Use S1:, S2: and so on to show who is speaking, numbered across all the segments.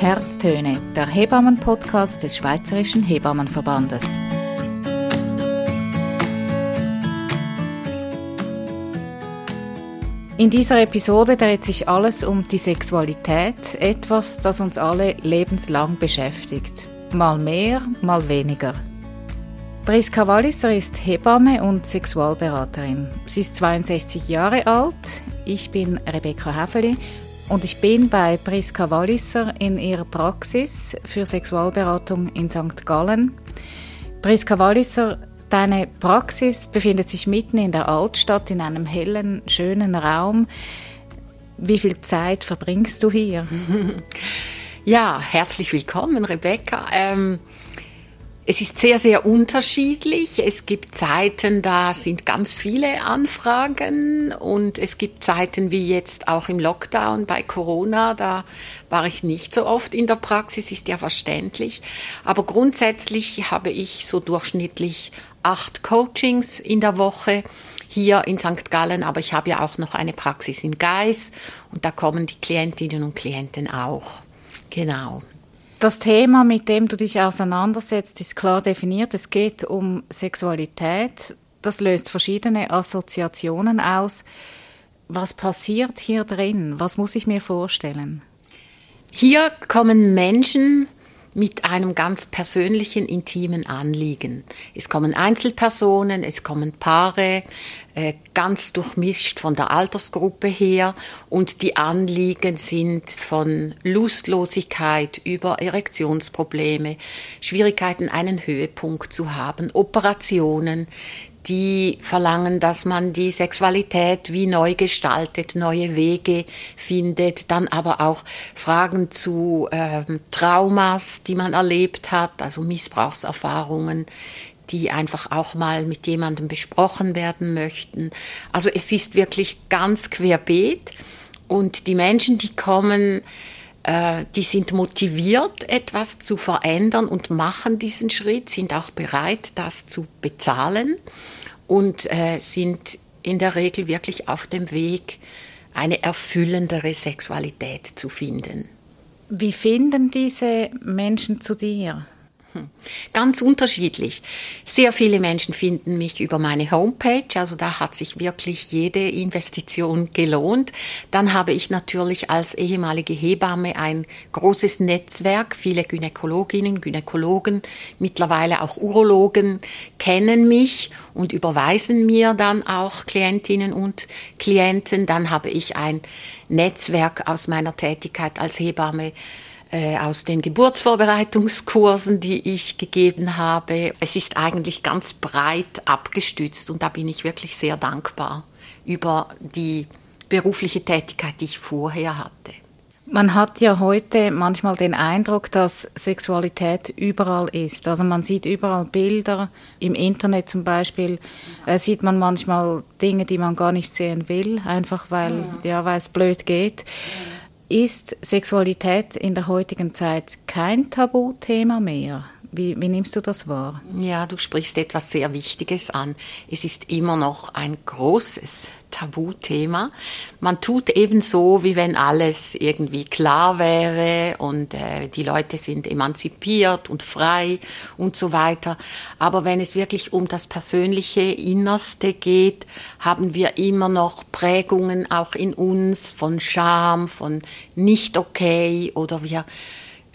S1: Herztöne, der Hebammen-Podcast des Schweizerischen Hebammenverbandes. In dieser Episode dreht sich alles um die Sexualität, etwas, das uns alle lebenslang beschäftigt. Mal mehr, mal weniger. Priska Walliser ist Hebamme und Sexualberaterin. Sie ist 62 Jahre alt. Ich bin Rebecca Häfeli und ich bin bei Priska Walliser in ihrer Praxis für Sexualberatung in St. Gallen. Priska Walliser, deine Praxis befindet sich mitten in der Altstadt in einem hellen, schönen Raum. Wie viel Zeit verbringst du hier?
S2: Ja, herzlich willkommen, Rebecca. Ähm, es ist sehr, sehr unterschiedlich. Es gibt Zeiten, da sind ganz viele Anfragen und es gibt Zeiten wie jetzt auch im Lockdown bei Corona, da war ich nicht so oft in der Praxis, ist ja verständlich. Aber grundsätzlich habe ich so durchschnittlich acht Coachings in der Woche hier in St. Gallen, aber ich habe ja auch noch eine Praxis in Geis und da kommen die Klientinnen und Klienten auch. Genau.
S1: Das Thema, mit dem du dich auseinandersetzt, ist klar definiert. Es geht um Sexualität. Das löst verschiedene Assoziationen aus. Was passiert hier drin? Was muss ich mir vorstellen?
S2: Hier kommen Menschen mit einem ganz persönlichen, intimen Anliegen. Es kommen Einzelpersonen, es kommen Paare, äh, ganz durchmischt von der Altersgruppe her und die Anliegen sind von Lustlosigkeit über Erektionsprobleme, Schwierigkeiten, einen Höhepunkt zu haben, Operationen, die verlangen, dass man die Sexualität wie neu gestaltet, neue Wege findet, dann aber auch Fragen zu äh, Traumas, die man erlebt hat, also Missbrauchserfahrungen, die einfach auch mal mit jemandem besprochen werden möchten. Also es ist wirklich ganz querbeet und die Menschen, die kommen, die sind motiviert, etwas zu verändern und machen diesen Schritt, sind auch bereit, das zu bezahlen und äh, sind in der Regel wirklich auf dem Weg, eine erfüllendere Sexualität zu finden.
S1: Wie finden diese Menschen zu dir?
S2: Hm. Ganz unterschiedlich. Sehr viele Menschen finden mich über meine Homepage, also da hat sich wirklich jede Investition gelohnt. Dann habe ich natürlich als ehemalige Hebamme ein großes Netzwerk. Viele Gynäkologinnen, Gynäkologen, mittlerweile auch Urologen kennen mich und überweisen mir dann auch Klientinnen und Klienten. Dann habe ich ein Netzwerk aus meiner Tätigkeit als Hebamme äh, aus den Geburtsvorbereitungskursen, die ich gegeben habe. Es ist eigentlich ganz breit abgestützt und da bin ich wirklich sehr dankbar über die berufliche Tätigkeit, die ich vorher hatte.
S1: Man hat ja heute manchmal den Eindruck, dass Sexualität überall ist. Also man sieht überall Bilder, im Internet zum Beispiel äh, sieht man manchmal Dinge, die man gar nicht sehen will, einfach weil, ja, weil es blöd geht. Ist Sexualität in der heutigen Zeit kein Tabuthema mehr? Wie, wie, nimmst du das wahr?
S2: Ja, du sprichst etwas sehr Wichtiges an. Es ist immer noch ein großes Tabuthema. Man tut eben so, wie wenn alles irgendwie klar wäre und äh, die Leute sind emanzipiert und frei und so weiter. Aber wenn es wirklich um das persönliche Innerste geht, haben wir immer noch Prägungen auch in uns von Scham, von nicht okay oder wir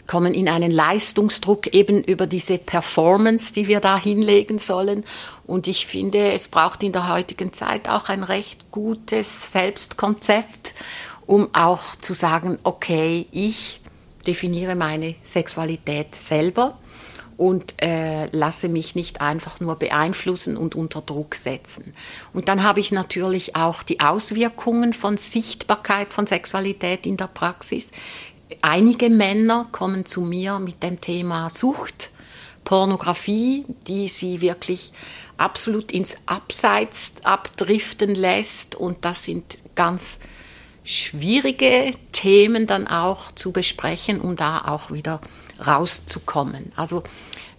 S2: kommen in einen Leistungsdruck eben über diese Performance, die wir da hinlegen sollen. Und ich finde, es braucht in der heutigen Zeit auch ein recht gutes Selbstkonzept, um auch zu sagen, okay, ich definiere meine Sexualität selber und äh, lasse mich nicht einfach nur beeinflussen und unter Druck setzen. Und dann habe ich natürlich auch die Auswirkungen von Sichtbarkeit von Sexualität in der Praxis einige Männer kommen zu mir mit dem Thema Sucht, Pornografie, die sie wirklich absolut ins Abseits abdriften lässt. Und das sind ganz schwierige Themen dann auch zu besprechen, um da auch wieder rauszukommen. Also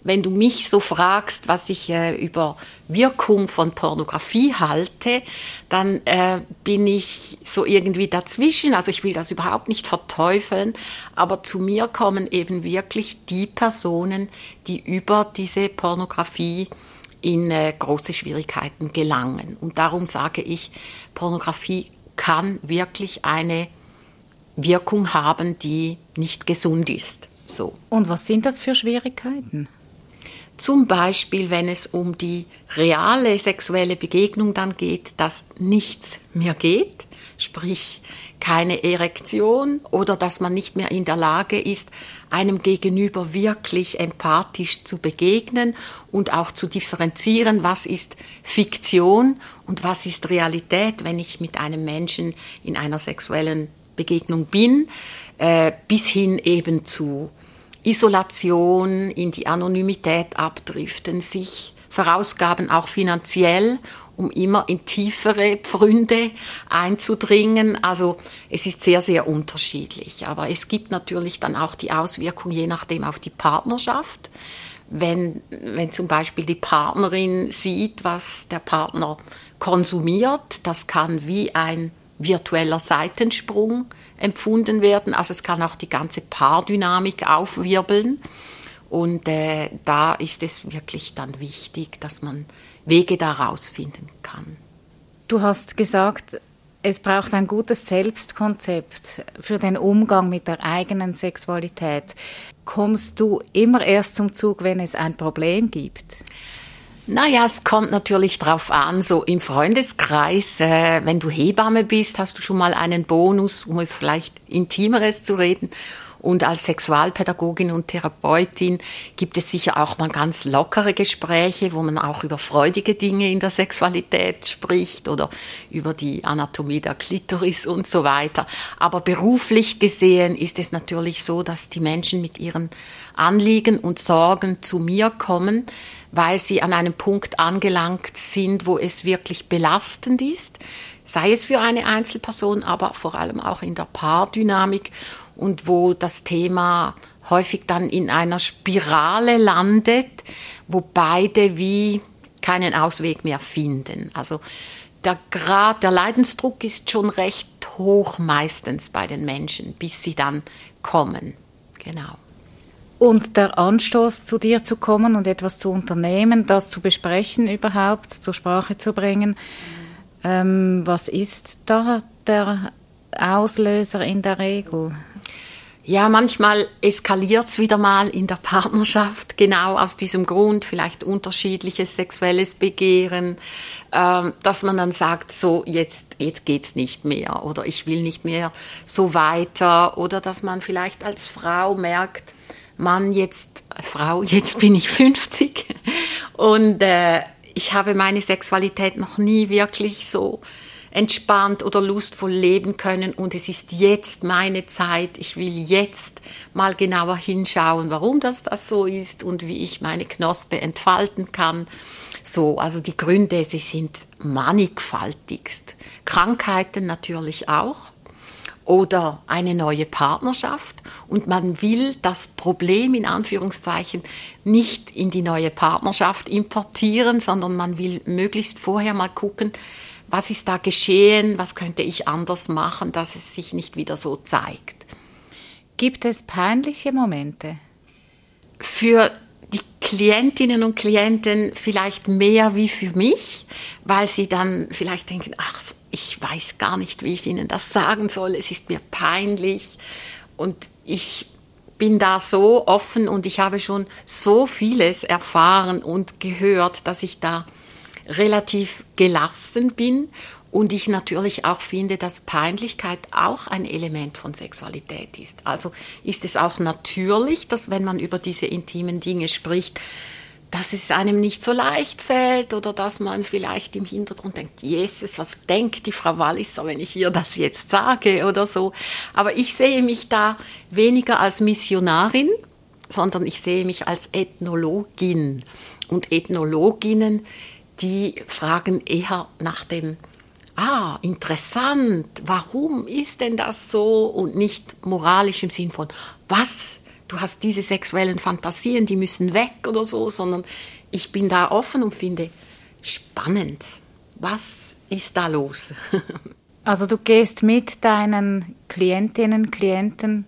S2: wenn du mich so fragst, was ich äh, über Wirkung von Pornografie halte, dann äh, bin ich so irgendwie dazwischen. Also ich will das überhaupt nicht verteufeln, aber zu mir kommen eben wirklich die Personen, die über diese Pornografie in äh, große Schwierigkeiten gelangen. Und darum sage ich, Pornografie kann wirklich eine Wirkung haben, die nicht gesund ist. So.
S1: Und was sind das für Schwierigkeiten?
S2: Zum Beispiel, wenn es um die reale sexuelle Begegnung dann geht, dass nichts mehr geht, sprich keine Erektion oder dass man nicht mehr in der Lage ist, einem Gegenüber wirklich empathisch zu begegnen und auch zu differenzieren, was ist Fiktion und was ist Realität, wenn ich mit einem Menschen in einer sexuellen Begegnung bin, äh, bis hin eben zu Isolation, in die Anonymität abdriften, sich verausgaben auch finanziell, um immer in tiefere Pfründe einzudringen. Also es ist sehr, sehr unterschiedlich. Aber es gibt natürlich dann auch die Auswirkung je nachdem auf die Partnerschaft. Wenn, wenn zum Beispiel die Partnerin sieht, was der Partner konsumiert, das kann wie ein virtueller Seitensprung empfunden werden. Also es kann auch die ganze Paardynamik aufwirbeln. Und äh, da ist es wirklich dann wichtig, dass man Wege daraus finden kann.
S1: Du hast gesagt, es braucht ein gutes Selbstkonzept für den Umgang mit der eigenen Sexualität. Kommst du immer erst zum Zug, wenn es ein Problem gibt?
S2: Naja, es kommt natürlich drauf an, so im Freundeskreis, äh, wenn du Hebamme bist, hast du schon mal einen Bonus, um vielleicht Intimeres zu reden. Und als Sexualpädagogin und Therapeutin gibt es sicher auch mal ganz lockere Gespräche, wo man auch über freudige Dinge in der Sexualität spricht oder über die Anatomie der Klitoris und so weiter. Aber beruflich gesehen ist es natürlich so, dass die Menschen mit ihren Anliegen und Sorgen zu mir kommen, weil sie an einem Punkt angelangt sind, wo es wirklich belastend ist, sei es für eine Einzelperson, aber vor allem auch in der Paardynamik und wo das Thema häufig dann in einer Spirale landet, wo beide wie keinen Ausweg mehr finden. Also der Grad, der Leidensdruck ist schon recht hoch meistens bei den Menschen, bis sie dann kommen. Genau.
S1: Und der Anstoß, zu dir zu kommen und etwas zu unternehmen, das zu besprechen überhaupt, zur Sprache zu bringen, ähm, was ist da der Auslöser in der Regel?
S2: Ja, manchmal eskaliert es wieder mal in der Partnerschaft, genau aus diesem Grund, vielleicht unterschiedliches sexuelles Begehren, ähm, dass man dann sagt, so jetzt, jetzt geht's nicht mehr oder ich will nicht mehr so weiter oder dass man vielleicht als Frau merkt, Mann, jetzt, Frau, jetzt bin ich 50 und äh, ich habe meine Sexualität noch nie wirklich so entspannt oder lustvoll leben können und es ist jetzt meine Zeit. Ich will jetzt mal genauer hinschauen, warum das das so ist und wie ich meine Knospe entfalten kann. So, also die Gründe, sie sind mannigfaltigst. Krankheiten natürlich auch oder eine neue Partnerschaft und man will das Problem in Anführungszeichen nicht in die neue Partnerschaft importieren, sondern man will möglichst vorher mal gucken, was ist da geschehen, was könnte ich anders machen, dass es sich nicht wieder so zeigt.
S1: Gibt es peinliche Momente?
S2: Für die Klientinnen und Klienten vielleicht mehr wie für mich, weil sie dann vielleicht denken, ach, ich weiß gar nicht, wie ich ihnen das sagen soll, es ist mir peinlich und ich bin da so offen und ich habe schon so vieles erfahren und gehört, dass ich da relativ gelassen bin und ich natürlich auch finde, dass Peinlichkeit auch ein Element von Sexualität ist. Also ist es auch natürlich, dass wenn man über diese intimen Dinge spricht, dass es einem nicht so leicht fällt oder dass man vielleicht im Hintergrund denkt, Jesus, was denkt die Frau Walliser, wenn ich ihr das jetzt sage oder so. Aber ich sehe mich da weniger als Missionarin, sondern ich sehe mich als Ethnologin. Und Ethnologinnen die fragen eher nach dem, ah, interessant, warum ist denn das so und nicht moralisch im Sinn von, was du hast diese sexuellen Fantasien, die müssen weg oder so, sondern ich bin da offen und finde spannend. Was ist da los?
S1: also du gehst mit deinen Klientinnen, Klienten,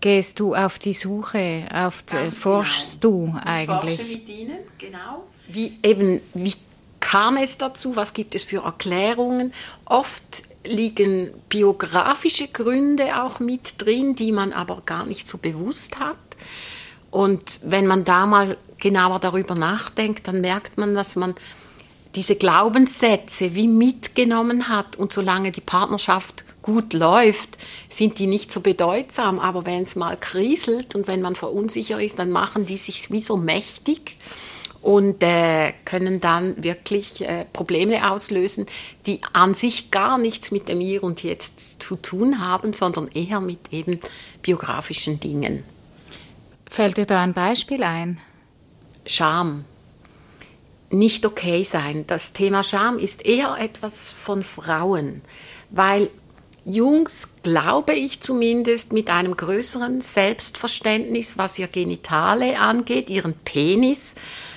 S1: gehst du auf die Suche, auf die, genau. forschst du eigentlich? Ich forsche
S2: mit ihnen, genau. Wie eben, wie kam es dazu? Was gibt es für Erklärungen? Oft liegen biografische Gründe auch mit drin, die man aber gar nicht so bewusst hat. Und wenn man da mal genauer darüber nachdenkt, dann merkt man, dass man diese Glaubenssätze wie mitgenommen hat und solange die Partnerschaft gut läuft, sind die nicht so bedeutsam. Aber wenn es mal kriselt und wenn man verunsichert ist, dann machen die sich wie so mächtig und äh, können dann wirklich äh, Probleme auslösen, die an sich gar nichts mit dem Hier und Jetzt zu tun haben, sondern eher mit eben biografischen Dingen.
S1: Fällt dir da ein Beispiel ein?
S2: Scham. Nicht okay sein. Das Thema Scham ist eher etwas von Frauen, weil Jungs, glaube ich zumindest, mit einem größeren Selbstverständnis, was ihr Genitale angeht, ihren Penis,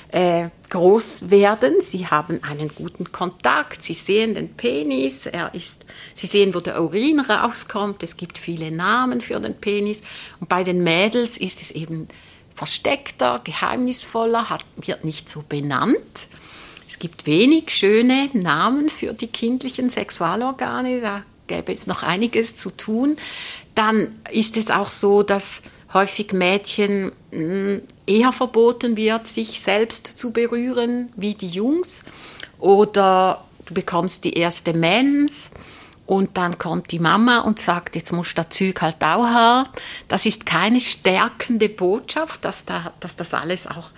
S2: äh, groß werden. Sie haben einen guten Kontakt. Sie sehen den Penis. Er ist, sie sehen, wo der Urin rauskommt. Es gibt viele Namen für den Penis. Und bei den Mädels ist es eben versteckter, geheimnisvoller, hat, wird nicht so benannt. Es gibt wenig schöne Namen für die kindlichen Sexualorgane. Da gäbe es noch einiges zu tun. Dann ist es auch so, dass häufig Mädchen hm, eher verboten wird, sich selbst zu berühren wie die Jungs. Oder du bekommst die erste Mens und dann kommt die Mama und sagt, jetzt musst du das Zeug halt auch haben. Das ist keine stärkende Botschaft, dass, da, dass das alles auch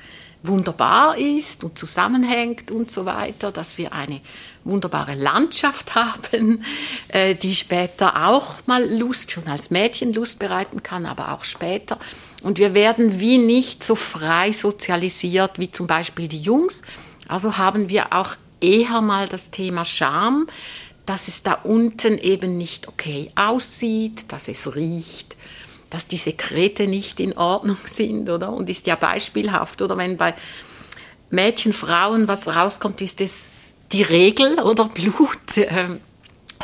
S2: wunderbar ist und zusammenhängt und so weiter, dass wir eine wunderbare Landschaft haben, äh, die später auch mal Lust, schon als Mädchen Lust bereiten kann, aber auch später. Und wir werden wie nicht so frei sozialisiert wie zum Beispiel die Jungs. Also haben wir auch eher mal das Thema Scham, dass es da unten eben nicht okay aussieht, dass es riecht, dass die Sekrete nicht in Ordnung sind, oder? Und ist ja beispielhaft, oder? Wenn bei Mädchen, Frauen was rauskommt, ist es die Regel oder Blut. Äh,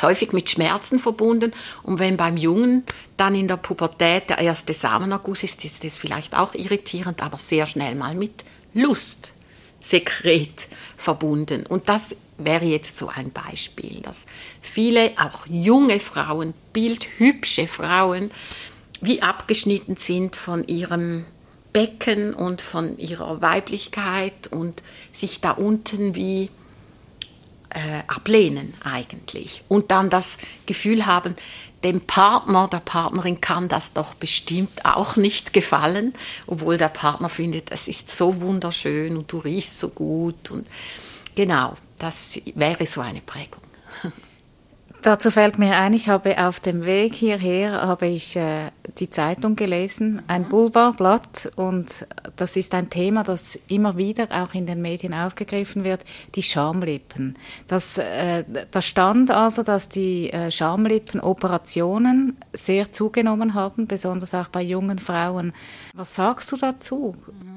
S2: häufig mit Schmerzen verbunden. Und wenn beim Jungen dann in der Pubertät der erste Samenerguss ist, ist das vielleicht auch irritierend, aber sehr schnell mal mit Lustsekret verbunden. Und das wäre jetzt so ein Beispiel, dass viele, auch junge Frauen, bildhübsche Frauen, wie abgeschnitten sind von ihrem Becken und von ihrer Weiblichkeit und sich da unten wie äh, ablehnen eigentlich. Und dann das Gefühl haben, dem Partner, der Partnerin kann das doch bestimmt auch nicht gefallen, obwohl der Partner findet, es ist so wunderschön und du riechst so gut. Und genau, das wäre so eine Prägung.
S1: Dazu fällt mir ein, ich habe auf dem Weg hierher habe ich äh, die Zeitung gelesen, ein. Boulevardblatt und das ist ein Thema, das immer wieder auch in den Medien aufgegriffen wird, die Schamlippen. Das, äh, da stand also, dass die äh, Schamlippenoperationen sehr zugenommen haben, besonders auch bei jungen Frauen. Was sagst du dazu? Mhm.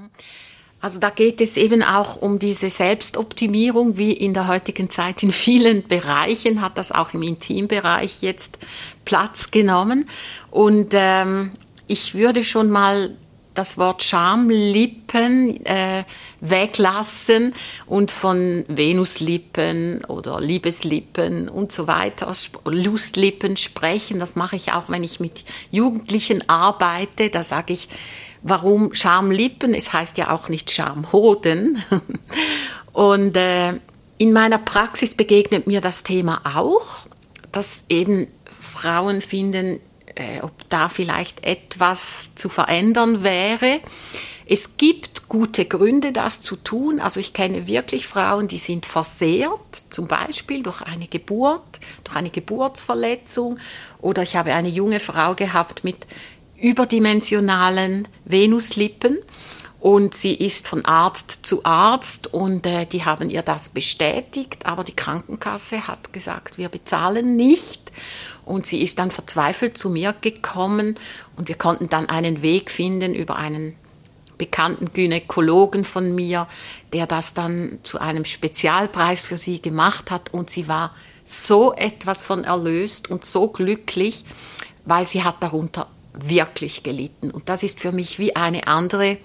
S2: Also da geht es eben auch um diese Selbstoptimierung, wie in der heutigen Zeit in vielen Bereichen hat das auch im Intimbereich jetzt Platz genommen. Und ähm, ich würde schon mal das Wort Schamlippen äh, weglassen und von Venuslippen oder Liebeslippen und so weiter, Lustlippen sprechen. Das mache ich auch, wenn ich mit Jugendlichen arbeite. Da sage ich, Warum Schamlippen? Es heißt ja auch nicht Schamhoden. Und äh, in meiner Praxis begegnet mir das Thema auch, dass eben Frauen finden, äh, ob da vielleicht etwas zu verändern wäre. Es gibt gute Gründe, das zu tun. Also ich kenne wirklich Frauen, die sind versehrt, zum Beispiel durch eine Geburt, durch eine Geburtsverletzung. Oder ich habe eine junge Frau gehabt mit überdimensionalen Venuslippen. Und sie ist von Arzt zu Arzt und äh, die haben ihr das bestätigt, aber die Krankenkasse hat gesagt, wir bezahlen nicht. Und sie ist dann verzweifelt zu mir gekommen und wir konnten dann einen Weg finden über einen bekannten Gynäkologen von mir, der das dann zu einem Spezialpreis für sie gemacht hat und sie war so etwas von erlöst und so glücklich, weil sie hat darunter wirklich gelitten. Und das ist für mich wie eine andere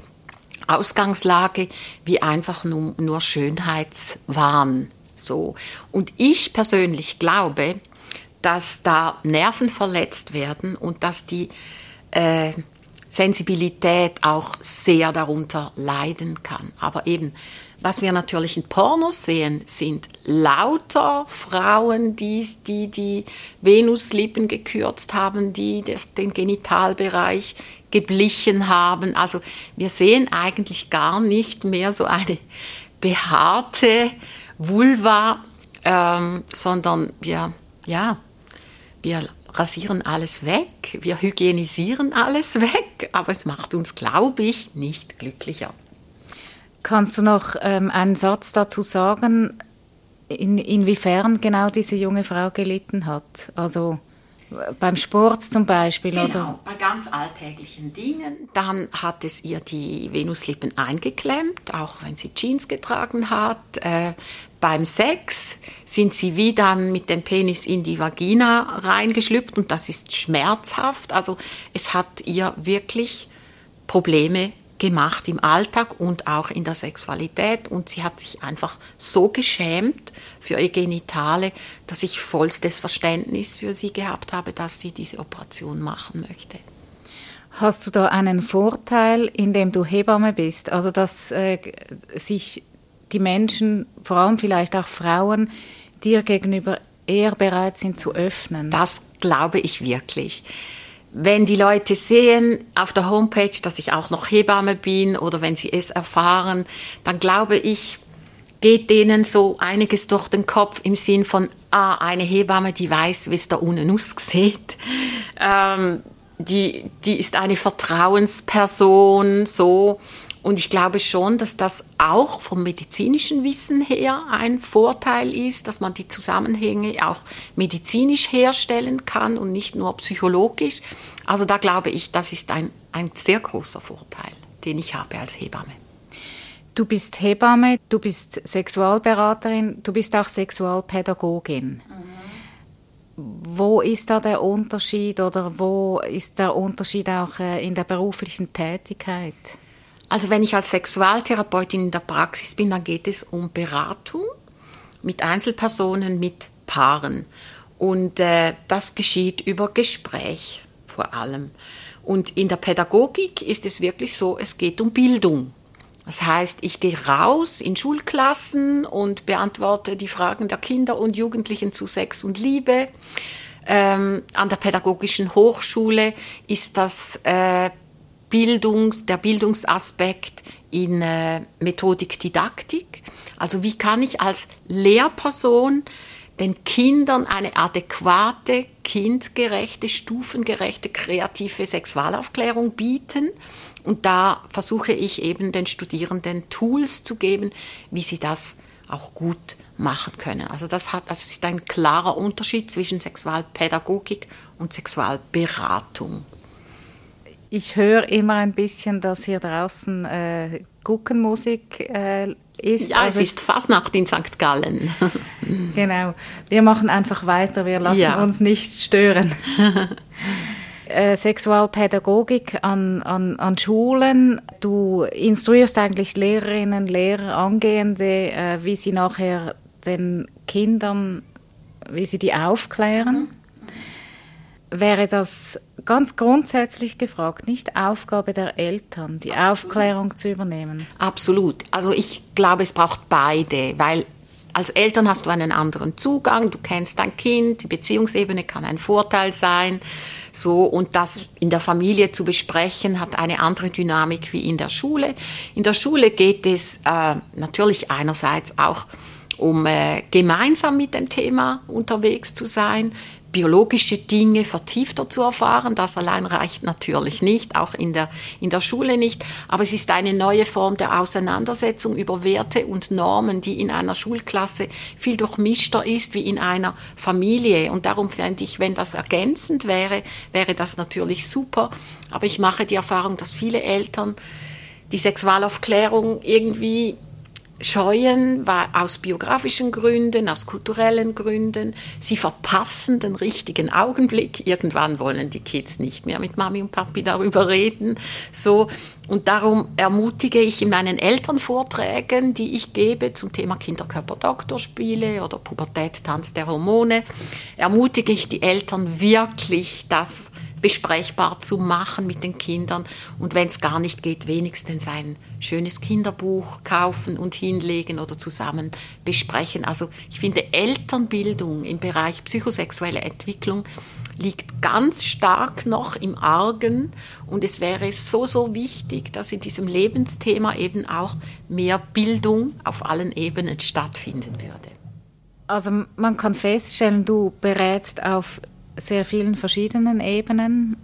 S2: Ausgangslage, wie einfach nur, nur Schönheitswahn. So. Und ich persönlich glaube, dass da Nerven verletzt werden und dass die äh, Sensibilität auch sehr darunter leiden kann. Aber eben, was wir natürlich in Pornos sehen, sind lauter Frauen, die die, die Venuslippen gekürzt haben, die das, den Genitalbereich geblichen haben. Also wir sehen eigentlich gar nicht mehr so eine behaarte Vulva, ähm, sondern wir, ja, wir rasieren alles weg, wir hygienisieren alles weg, aber es macht uns, glaube ich, nicht glücklicher.
S1: Kannst du noch ähm, einen Satz dazu sagen, in, inwiefern genau diese junge Frau gelitten hat? Also beim Sport zum Beispiel,
S2: genau,
S1: oder?
S2: bei ganz alltäglichen Dingen. Dann hat es ihr die Venuslippen eingeklemmt, auch wenn sie Jeans getragen hat. Äh, beim Sex sind sie wie dann mit dem Penis in die Vagina reingeschlüpft und das ist schmerzhaft. Also es hat ihr wirklich Probleme gemacht im Alltag und auch in der Sexualität und sie hat sich einfach so geschämt für ihr Genitale, dass ich vollstes Verständnis für sie gehabt habe, dass sie diese Operation machen möchte.
S1: Hast du da einen Vorteil, indem du Hebamme bist? Also dass äh, sich die Menschen, vor allem vielleicht auch Frauen, dir gegenüber eher bereit sind zu öffnen?
S2: Das glaube ich wirklich wenn die Leute sehen auf der Homepage, dass ich auch noch Hebamme bin oder wenn sie es erfahren, dann glaube ich, geht denen so einiges durch den Kopf im Sinn von, ah, eine Hebamme, die weiß, wie es da unten aussieht. Ähm, die, die ist eine Vertrauensperson, so. Und ich glaube schon, dass das auch vom medizinischen Wissen her ein Vorteil ist, dass man die Zusammenhänge auch medizinisch herstellen kann und nicht nur psychologisch. Also da glaube ich, das ist ein, ein sehr großer Vorteil, den ich habe als Hebamme.
S1: Du bist Hebamme, du bist Sexualberaterin, du bist auch Sexualpädagogin. Mhm. Wo ist da der Unterschied oder wo ist der Unterschied auch äh, in der beruflichen Tätigkeit?
S2: Also wenn ich als Sexualtherapeutin in der Praxis bin, dann geht es um Beratung mit Einzelpersonen, mit Paaren. Und äh, das geschieht über Gespräch vor allem. Und in der Pädagogik ist es wirklich so, es geht um Bildung. Das heißt, ich gehe raus in Schulklassen und beantworte die Fragen der Kinder und Jugendlichen zu Sex und Liebe. Ähm, an der Pädagogischen Hochschule ist das äh, Bildungs, der Bildungsaspekt in äh, Methodik, Didaktik. Also wie kann ich als Lehrperson den Kindern eine adäquate, kindgerechte, stufengerechte, kreative Sexualaufklärung bieten. Und da versuche ich eben den Studierenden Tools zu geben, wie sie das auch gut machen können. Also das, hat, das ist ein klarer Unterschied zwischen Sexualpädagogik und Sexualberatung.
S1: Ich höre immer ein bisschen, dass hier draußen äh, Guckenmusik äh, ist.
S2: Ja, also es ist Fasnacht in St. Gallen.
S1: genau. Wir machen einfach weiter, wir lassen ja. uns nicht stören. äh, Sexualpädagogik an, an, an Schulen. Du instruierst eigentlich Lehrerinnen, Lehrer, Angehende, äh, wie sie nachher den Kindern, wie sie die aufklären. Mhm wäre das ganz grundsätzlich gefragt, nicht Aufgabe der Eltern, die Absolut. Aufklärung zu übernehmen?
S2: Absolut. Also ich glaube, es braucht beide, weil als Eltern hast du einen anderen Zugang, du kennst dein Kind, die Beziehungsebene kann ein Vorteil sein. So, und das in der Familie zu besprechen, hat eine andere Dynamik wie in der Schule. In der Schule geht es äh, natürlich einerseits auch um äh, gemeinsam mit dem Thema unterwegs zu sein, biologische Dinge vertiefter zu erfahren. Das allein reicht natürlich nicht, auch in der, in der Schule nicht. Aber es ist eine neue Form der Auseinandersetzung über Werte und Normen, die in einer Schulklasse viel durchmischter ist wie in einer Familie. Und darum fände ich, wenn das ergänzend wäre, wäre das natürlich super. Aber ich mache die Erfahrung, dass viele Eltern die Sexualaufklärung irgendwie scheuen, aus biografischen Gründen, aus kulturellen Gründen. Sie verpassen den richtigen Augenblick. Irgendwann wollen die Kids nicht mehr mit Mami und Papi darüber reden. So. Und darum ermutige ich in meinen Elternvorträgen, die ich gebe zum Thema Kinderkörper-Doktorspiele oder Pubertät, Tanz der Hormone, ermutige ich die Eltern wirklich, das besprechbar zu machen mit den Kindern und wenn es gar nicht geht, wenigstens ein schönes Kinderbuch kaufen und hinlegen oder zusammen besprechen. Also ich finde Elternbildung im Bereich psychosexuelle Entwicklung liegt ganz stark noch im Argen und es wäre so, so wichtig, dass in diesem Lebensthema eben auch mehr Bildung auf allen Ebenen stattfinden würde.
S1: Also man kann feststellen, du berätst auf sehr vielen verschiedenen Ebenen.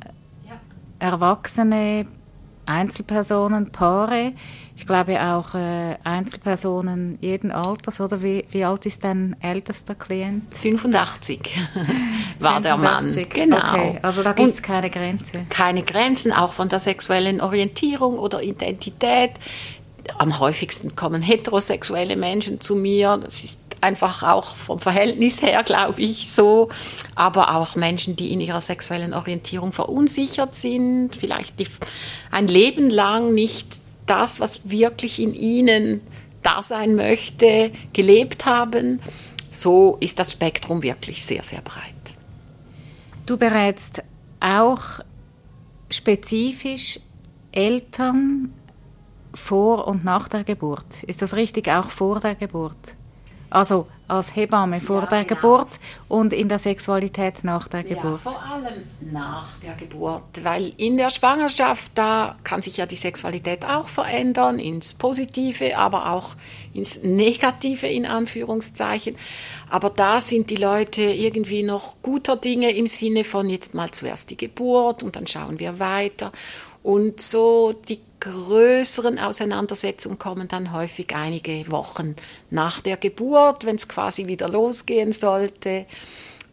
S1: Ja. Erwachsene, Einzelpersonen, Paare. Ich glaube auch äh, Einzelpersonen jeden Alters, oder wie, wie alt ist dein ältester Klient?
S2: 85 war 85. der Mann. Genau. Okay,
S1: also da gibt es keine Grenze.
S2: Keine Grenzen, auch von der sexuellen Orientierung oder Identität. Am häufigsten kommen heterosexuelle Menschen zu mir. Das ist einfach auch vom Verhältnis her, glaube ich, so. Aber auch Menschen, die in ihrer sexuellen Orientierung verunsichert sind, vielleicht die, ein Leben lang nicht das, was wirklich in ihnen da sein möchte, gelebt haben. So ist das Spektrum wirklich sehr, sehr breit.
S1: Du berätst auch spezifisch Eltern vor und nach der Geburt. Ist das richtig, auch vor der Geburt? Also als Hebamme vor ja, der genau. Geburt und in der Sexualität nach der ja, Geburt?
S2: Vor allem nach der Geburt, weil in der Schwangerschaft, da kann sich ja die Sexualität auch verändern, ins Positive, aber auch ins Negative in Anführungszeichen. Aber da sind die Leute irgendwie noch guter Dinge im Sinne von jetzt mal zuerst die Geburt und dann schauen wir weiter. Und so die größeren Auseinandersetzungen kommen dann häufig einige Wochen nach der Geburt, wenn es quasi wieder losgehen sollte.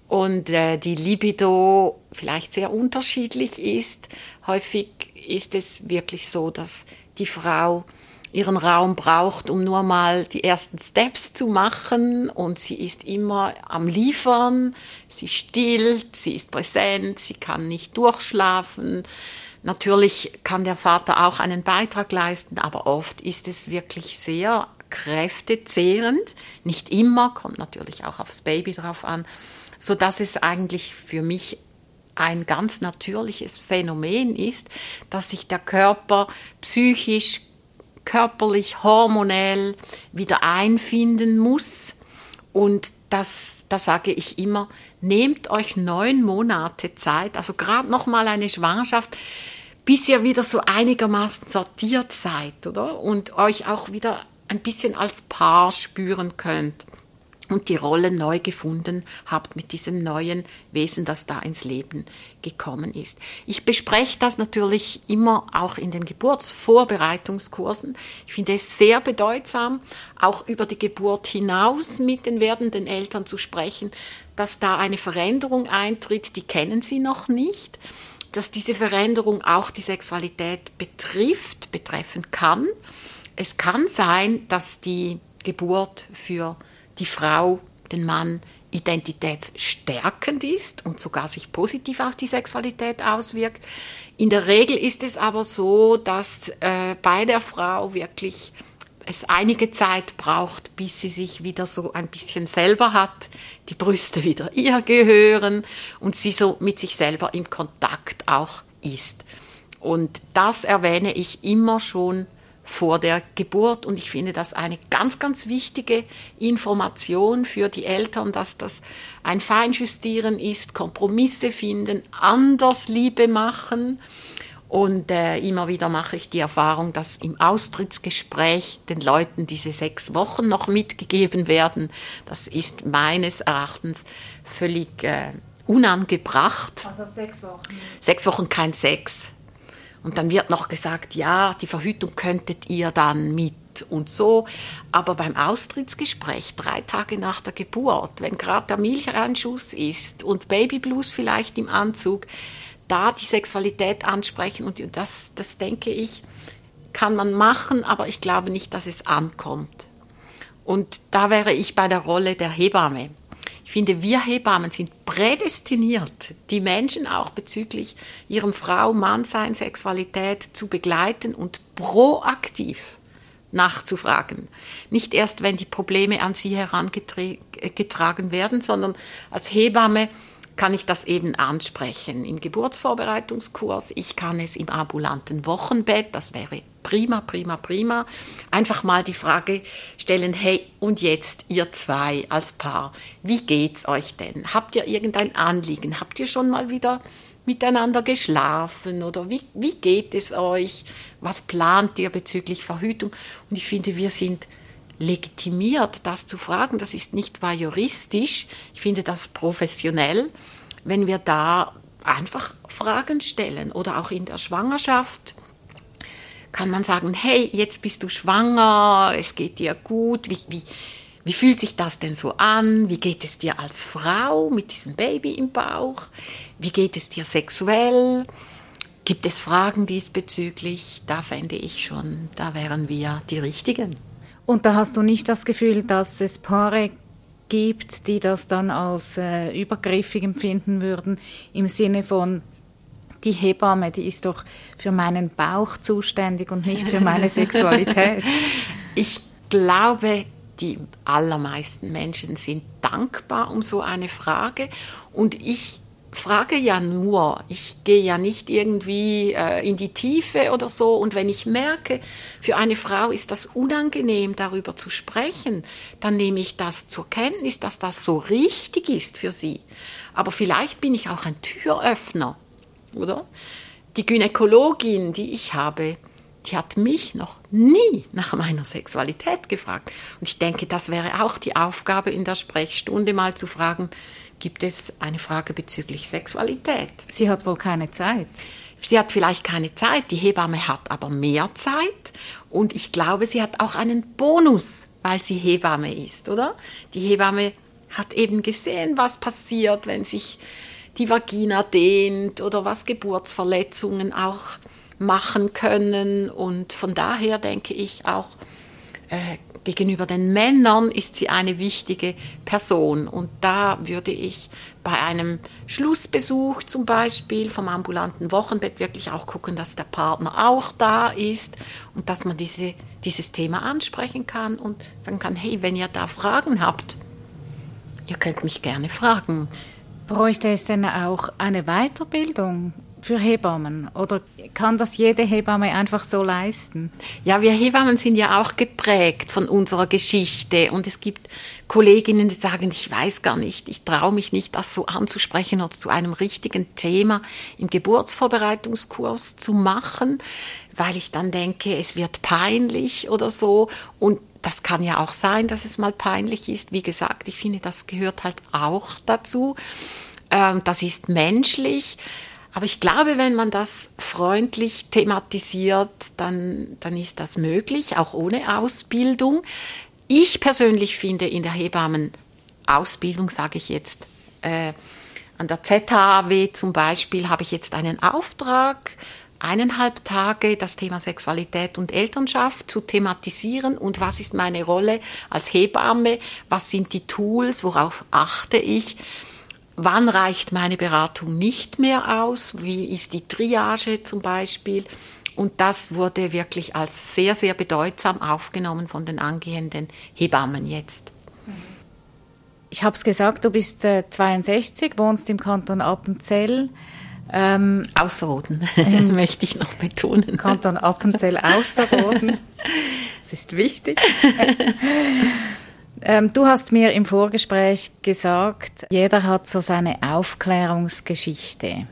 S2: Und äh, die Libido vielleicht sehr unterschiedlich ist. Häufig ist es wirklich so, dass die Frau ihren Raum braucht, um nur mal die ersten Steps zu machen. Und sie ist immer am Liefern, sie stillt, sie ist präsent, sie kann nicht durchschlafen, Natürlich kann der Vater auch einen Beitrag leisten, aber oft ist es wirklich sehr kräftezehrend. Nicht immer, kommt natürlich auch aufs Baby drauf an, so dass es eigentlich für mich ein ganz natürliches Phänomen ist, dass sich der Körper psychisch, körperlich, hormonell wieder einfinden muss. Und das, da sage ich immer, nehmt euch neun Monate Zeit, also gerade noch mal eine Schwangerschaft, bis ihr wieder so einigermaßen sortiert seid, oder? Und euch auch wieder ein bisschen als Paar spüren könnt und die Rolle neu gefunden habt mit diesem neuen Wesen, das da ins Leben gekommen ist. Ich bespreche das natürlich immer auch in den Geburtsvorbereitungskursen. Ich finde es sehr bedeutsam, auch über die Geburt hinaus mit den werdenden Eltern zu sprechen, dass da eine Veränderung eintritt, die kennen sie noch nicht, dass diese Veränderung auch die Sexualität betrifft, betreffen kann. Es kann sein, dass die Geburt für die Frau, den Mann identitätsstärkend ist und sogar sich positiv auf die Sexualität auswirkt. In der Regel ist es aber so, dass äh, bei der Frau wirklich es einige Zeit braucht, bis sie sich wieder so ein bisschen selber hat, die Brüste wieder ihr gehören und sie so mit sich selber im Kontakt auch ist. Und das erwähne ich immer schon vor der Geburt. Und ich finde das eine ganz, ganz wichtige Information für die Eltern, dass das ein Feinjustieren ist, Kompromisse finden, anders Liebe machen Und äh, immer wieder mache ich die Erfahrung, dass im Austrittsgespräch den Leuten diese sechs Wochen noch mitgegeben werden. Das ist meines Erachtens völlig äh, unangebracht.
S1: Also sechs Wochen.
S2: Sechs Wochen kein Sex. Und dann wird noch gesagt, ja, die Verhütung könntet ihr dann mit und so. Aber beim Austrittsgespräch, drei Tage nach der Geburt, wenn gerade der Milcheinschuss ist und Babyblues vielleicht im Anzug, da die Sexualität ansprechen und das, das denke ich, kann man machen, aber ich glaube nicht, dass es ankommt. Und da wäre ich bei der Rolle der Hebamme. Ich finde, wir Hebammen sind prädestiniert, die Menschen auch bezüglich ihrem Frau, Mannsein, Sexualität zu begleiten und proaktiv nachzufragen. Nicht erst, wenn die Probleme an sie herangetragen werden, sondern als Hebamme kann ich das eben ansprechen im Geburtsvorbereitungskurs. Ich kann es im ambulanten Wochenbett, das wäre prima, prima, prima. Einfach mal die Frage stellen, hey, und jetzt ihr zwei als Paar, wie geht's euch denn? Habt ihr irgendein Anliegen? Habt ihr schon mal wieder miteinander geschlafen oder wie, wie geht es euch? Was plant ihr bezüglich Verhütung? Und ich finde, wir sind legitimiert, das zu fragen. Das ist nicht wahr juristisch. Ich finde das professionell, wenn wir da einfach Fragen stellen oder auch in der Schwangerschaft kann man sagen, hey, jetzt bist du schwanger, es geht dir gut, wie, wie, wie fühlt sich das denn so an? Wie geht es dir als Frau mit diesem Baby im Bauch? Wie geht es dir sexuell? Gibt es Fragen diesbezüglich? Da fände ich schon, da wären wir die Richtigen.
S1: Und da hast du nicht das Gefühl, dass es Paare gibt, die das dann als äh, übergriffig empfinden würden, im Sinne von, die Hebamme, die ist doch für meinen Bauch zuständig und nicht für meine Sexualität.
S2: Ich glaube, die allermeisten Menschen sind dankbar um so eine Frage und ich frage ja nur, ich gehe ja nicht irgendwie äh, in die Tiefe oder so. Und wenn ich merke, für eine Frau ist das unangenehm, darüber zu sprechen, dann nehme ich das zur Kenntnis, dass das so richtig ist für sie. Aber vielleicht bin ich auch ein Türöffner, oder? Die Gynäkologin, die ich habe, die hat mich noch nie nach meiner Sexualität gefragt. Und ich denke, das wäre auch die Aufgabe in der Sprechstunde mal zu fragen, gibt es eine Frage bezüglich Sexualität.
S1: Sie hat wohl keine Zeit.
S2: Sie hat vielleicht keine Zeit, die Hebamme hat aber mehr Zeit und ich glaube, sie hat auch einen Bonus, weil sie Hebamme ist, oder? Die Hebamme hat eben gesehen, was passiert, wenn sich die Vagina dehnt oder was Geburtsverletzungen auch machen können und von daher denke ich auch, äh, gegenüber den Männern ist sie eine wichtige Person. Und da würde ich bei einem Schlussbesuch zum Beispiel vom ambulanten Wochenbett wirklich auch gucken, dass der Partner auch da ist und dass man diese, dieses Thema ansprechen kann und sagen kann, hey, wenn ihr da Fragen habt, ihr könnt mich gerne fragen.
S1: Bräuchte es denn auch eine Weiterbildung für Hebammen? Oder kann das jede Hebamme einfach so leisten?
S2: Ja, wir Hebammen sind ja auch geprägt von unserer Geschichte und es gibt Kolleginnen, die sagen, ich weiß gar nicht, ich traue mich nicht, das so anzusprechen oder zu einem richtigen Thema im Geburtsvorbereitungskurs zu machen, weil ich dann denke, es wird peinlich oder so und das kann ja auch sein, dass es mal peinlich ist. Wie gesagt, ich finde, das gehört halt auch dazu. Ähm, das ist menschlich. Aber ich glaube, wenn man das freundlich thematisiert, dann, dann ist das möglich, auch ohne Ausbildung. Ich persönlich finde in der Hebammenausbildung, sage ich jetzt, äh, an der ZHW zum Beispiel habe ich jetzt einen Auftrag, eineinhalb Tage das Thema Sexualität und Elternschaft zu thematisieren. Und was ist meine Rolle als Hebamme, was sind die Tools, worauf achte ich wann reicht meine Beratung nicht mehr aus, wie ist die Triage zum Beispiel. Und das wurde wirklich als sehr, sehr bedeutsam aufgenommen von den angehenden Hebammen jetzt.
S1: Ich habe es gesagt, du bist äh, 62, wohnst im Kanton Appenzell.
S2: Ähm, Außerroden, ähm, möchte ich noch betonen.
S1: Kanton Appenzell Außerroden. Das ist wichtig. Ähm, du hast mir im Vorgespräch gesagt, jeder hat so seine Aufklärungsgeschichte.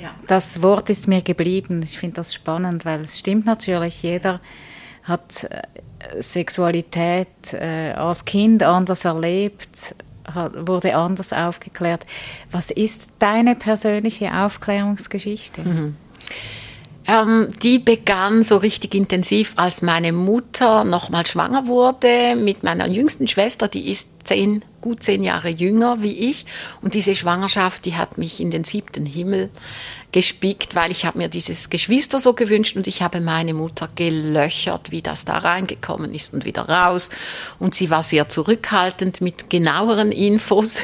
S1: Ja. Das Wort ist mir geblieben. Ich finde das spannend, weil es stimmt natürlich, jeder hat äh, Sexualität äh, als Kind anders erlebt, hat, wurde anders aufgeklärt. Was ist deine persönliche Aufklärungsgeschichte? Mhm.
S2: Ähm, die begann so richtig intensiv, als meine Mutter nochmal schwanger wurde mit meiner jüngsten Schwester, die ist zehn, gut zehn Jahre jünger wie ich. Und diese Schwangerschaft, die hat mich in den siebten Himmel gespickt, weil ich habe mir dieses Geschwister so gewünscht und ich habe meine Mutter gelöchert, wie das da reingekommen ist und wieder raus. Und sie war sehr zurückhaltend mit genaueren Infos.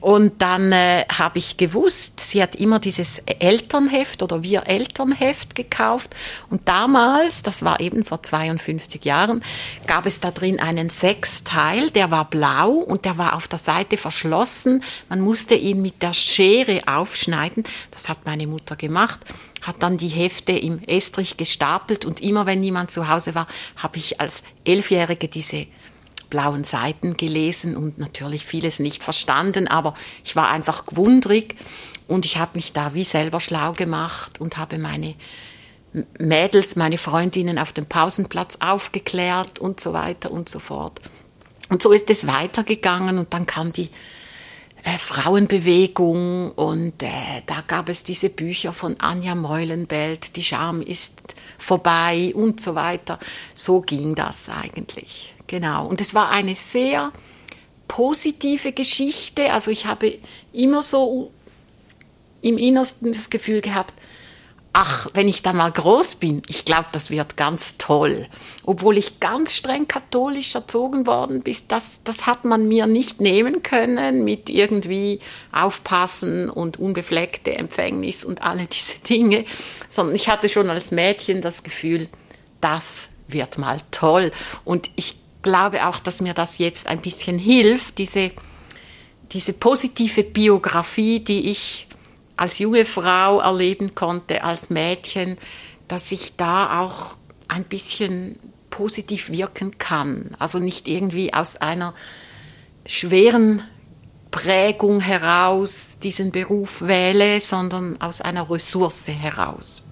S2: Und dann äh, habe ich gewusst, sie hat immer dieses Elternheft oder wir Elternheft gekauft. Und damals, das war eben vor 52 Jahren, gab es da drin einen Sechsteil, der war blau und der war auf der Seite verschlossen. Man musste ihn mit der Schere aufschneiden. Das hat meine Mutter gemacht hat dann die Hefte im Estrich gestapelt und immer wenn niemand zu Hause war, habe ich als Elfjährige diese blauen Seiten gelesen und natürlich vieles nicht verstanden, aber ich war einfach gewundrig und ich habe mich da wie selber schlau gemacht und habe meine Mädels, meine Freundinnen auf dem Pausenplatz aufgeklärt und so weiter und so fort. Und so ist es weitergegangen und dann kam die Frauenbewegung und äh, da gab es diese Bücher von Anja Meulenbelt, Die Scham ist vorbei und so weiter. So ging das eigentlich. Genau. Und es war eine sehr positive Geschichte. Also ich habe immer so im Innersten das Gefühl gehabt, ach, wenn ich dann mal groß bin, ich glaube, das wird ganz toll. Obwohl ich ganz streng katholisch erzogen worden bin, das, das hat man mir nicht nehmen können mit irgendwie Aufpassen und unbefleckte Empfängnis und alle diese Dinge, sondern ich hatte schon als Mädchen das Gefühl, das wird mal toll. Und ich glaube auch, dass mir das jetzt ein bisschen hilft, diese, diese positive Biografie, die ich als junge Frau erleben konnte, als Mädchen, dass ich da auch ein bisschen positiv wirken kann. Also nicht irgendwie aus einer schweren Prägung heraus diesen Beruf wähle, sondern aus einer Ressource heraus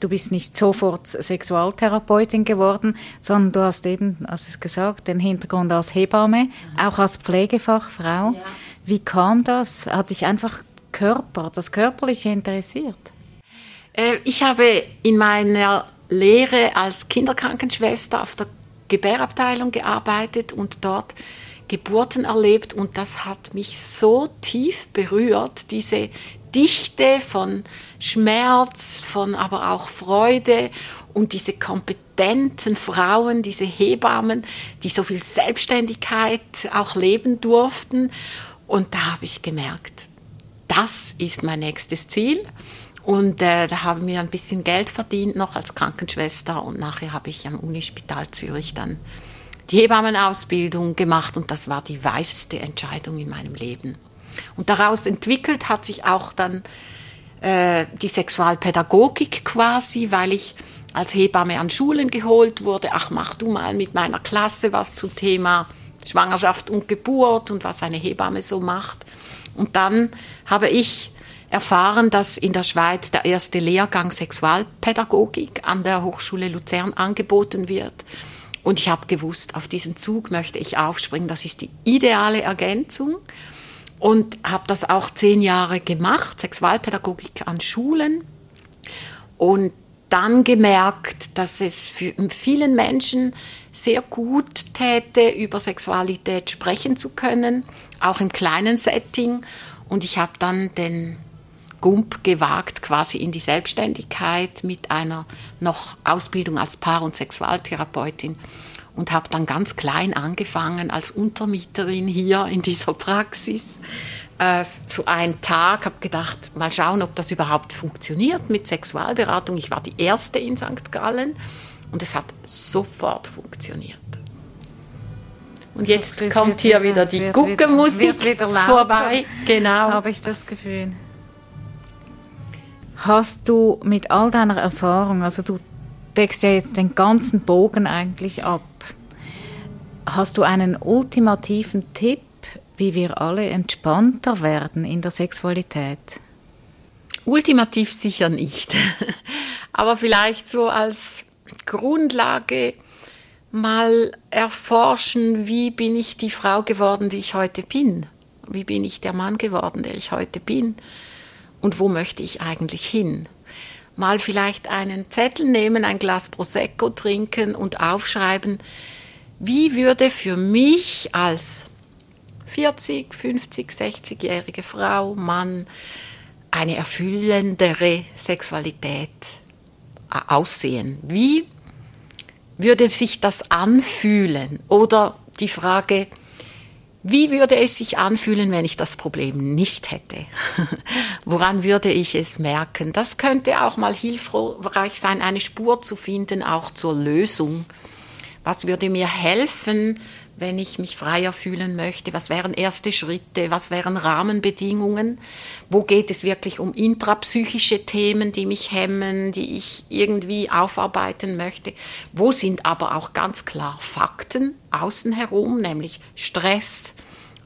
S1: du bist nicht sofort Sexualtherapeutin geworden, sondern du hast eben, hast es gesagt, den Hintergrund als Hebamme, auch als Pflegefachfrau. Ja. Wie kam das? Hat dich einfach Körper, das Körperliche interessiert?
S2: Äh, ich habe in meiner Lehre als Kinderkrankenschwester auf der Gebärabteilung gearbeitet und dort Geburten erlebt und das hat mich so tief berührt, diese Dichte von Schmerz, von aber auch Freude und diese kompetenten Frauen, diese Hebammen, die so viel Selbstständigkeit auch leben durften. Und da habe ich gemerkt, das ist mein nächstes Ziel. Und äh, da haben wir ein bisschen Geld verdient noch als Krankenschwester und nachher habe ich am Unispital Zürich dann die Hebammenausbildung gemacht und das war die weiseste Entscheidung in meinem Leben. Und daraus entwickelt hat sich auch dann äh, die Sexualpädagogik quasi, weil ich als Hebamme an Schulen geholt wurde. Ach, mach du mal mit meiner Klasse was zum Thema Schwangerschaft und Geburt und was eine Hebamme so macht. Und dann habe ich erfahren, dass in der Schweiz der erste Lehrgang Sexualpädagogik an der Hochschule Luzern angeboten wird. Und ich habe gewusst, auf diesen Zug möchte ich aufspringen. Das ist die ideale Ergänzung und habe das auch zehn Jahre gemacht, Sexualpädagogik an Schulen und dann gemerkt, dass es vielen Menschen sehr gut täte, über Sexualität sprechen zu können, auch im kleinen Setting. Und ich habe dann den Gump gewagt, quasi in die Selbstständigkeit mit einer noch Ausbildung als Paar- und Sexualtherapeutin und habe dann ganz klein angefangen als Untermieterin hier in dieser Praxis. Äh, so einen Tag, habe gedacht, mal schauen, ob das überhaupt funktioniert mit Sexualberatung. Ich war die erste in St. Gallen und es hat sofort funktioniert. Und jetzt das kommt hier wieder, wieder die Guckenmusik vorbei.
S1: Genau. Habe ich das Gefühl. Hast du mit all deiner Erfahrung, also du deckst ja jetzt den ganzen Bogen eigentlich ab. Hast du einen ultimativen Tipp, wie wir alle entspannter werden in der Sexualität?
S2: Ultimativ sicher nicht. Aber vielleicht so als Grundlage mal erforschen, wie bin ich die Frau geworden, die ich heute bin? Wie bin ich der Mann geworden, der ich heute bin? Und wo möchte ich eigentlich hin? Mal vielleicht einen Zettel nehmen, ein Glas Prosecco trinken und aufschreiben, wie würde für mich als 40, 50, 60-jährige Frau, Mann eine erfüllendere Sexualität aussehen? Wie würde sich das anfühlen? Oder die Frage, wie würde es sich anfühlen, wenn ich das Problem nicht hätte? Woran würde ich es merken? Das könnte auch mal hilfreich sein, eine Spur zu finden, auch zur Lösung. Was würde mir helfen, wenn ich mich freier fühlen möchte? Was wären erste Schritte? Was wären Rahmenbedingungen? Wo geht es wirklich um intrapsychische Themen, die mich hemmen, die ich irgendwie aufarbeiten möchte? Wo sind aber auch ganz klar Fakten außen herum, nämlich Stress,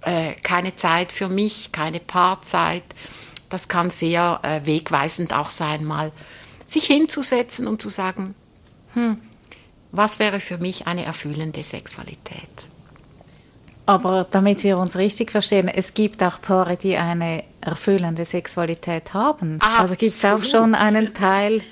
S2: äh, keine Zeit für mich, keine Paarzeit? Das kann sehr äh, wegweisend auch sein, mal sich hinzusetzen und zu sagen, hm, was wäre für mich eine erfüllende Sexualität?
S1: Aber damit wir uns richtig verstehen, es gibt auch Paare, die eine erfüllende Sexualität haben. Absolut. Also gibt es auch schon einen Teil,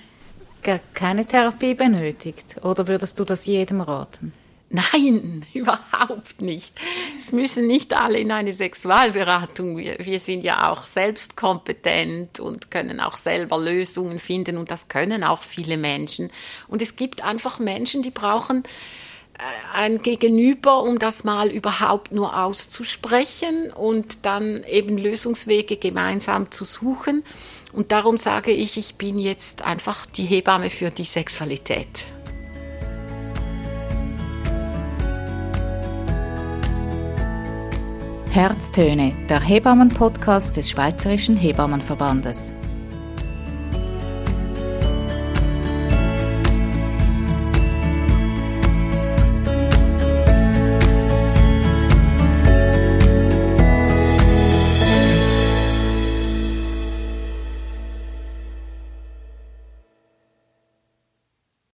S1: der keine Therapie benötigt. Oder würdest du das jedem raten?
S2: Nein, überhaupt nicht. Es müssen nicht alle in eine Sexualberatung. Wir, wir sind ja auch selbstkompetent und können auch selber Lösungen finden und das können auch viele Menschen. Und es gibt einfach Menschen, die brauchen ein Gegenüber, um das mal überhaupt nur auszusprechen und dann eben Lösungswege gemeinsam zu suchen. Und darum sage ich, ich bin jetzt einfach die Hebamme für die Sexualität.
S1: Herztöne, der Hebammen-Podcast des Schweizerischen Hebammenverbandes.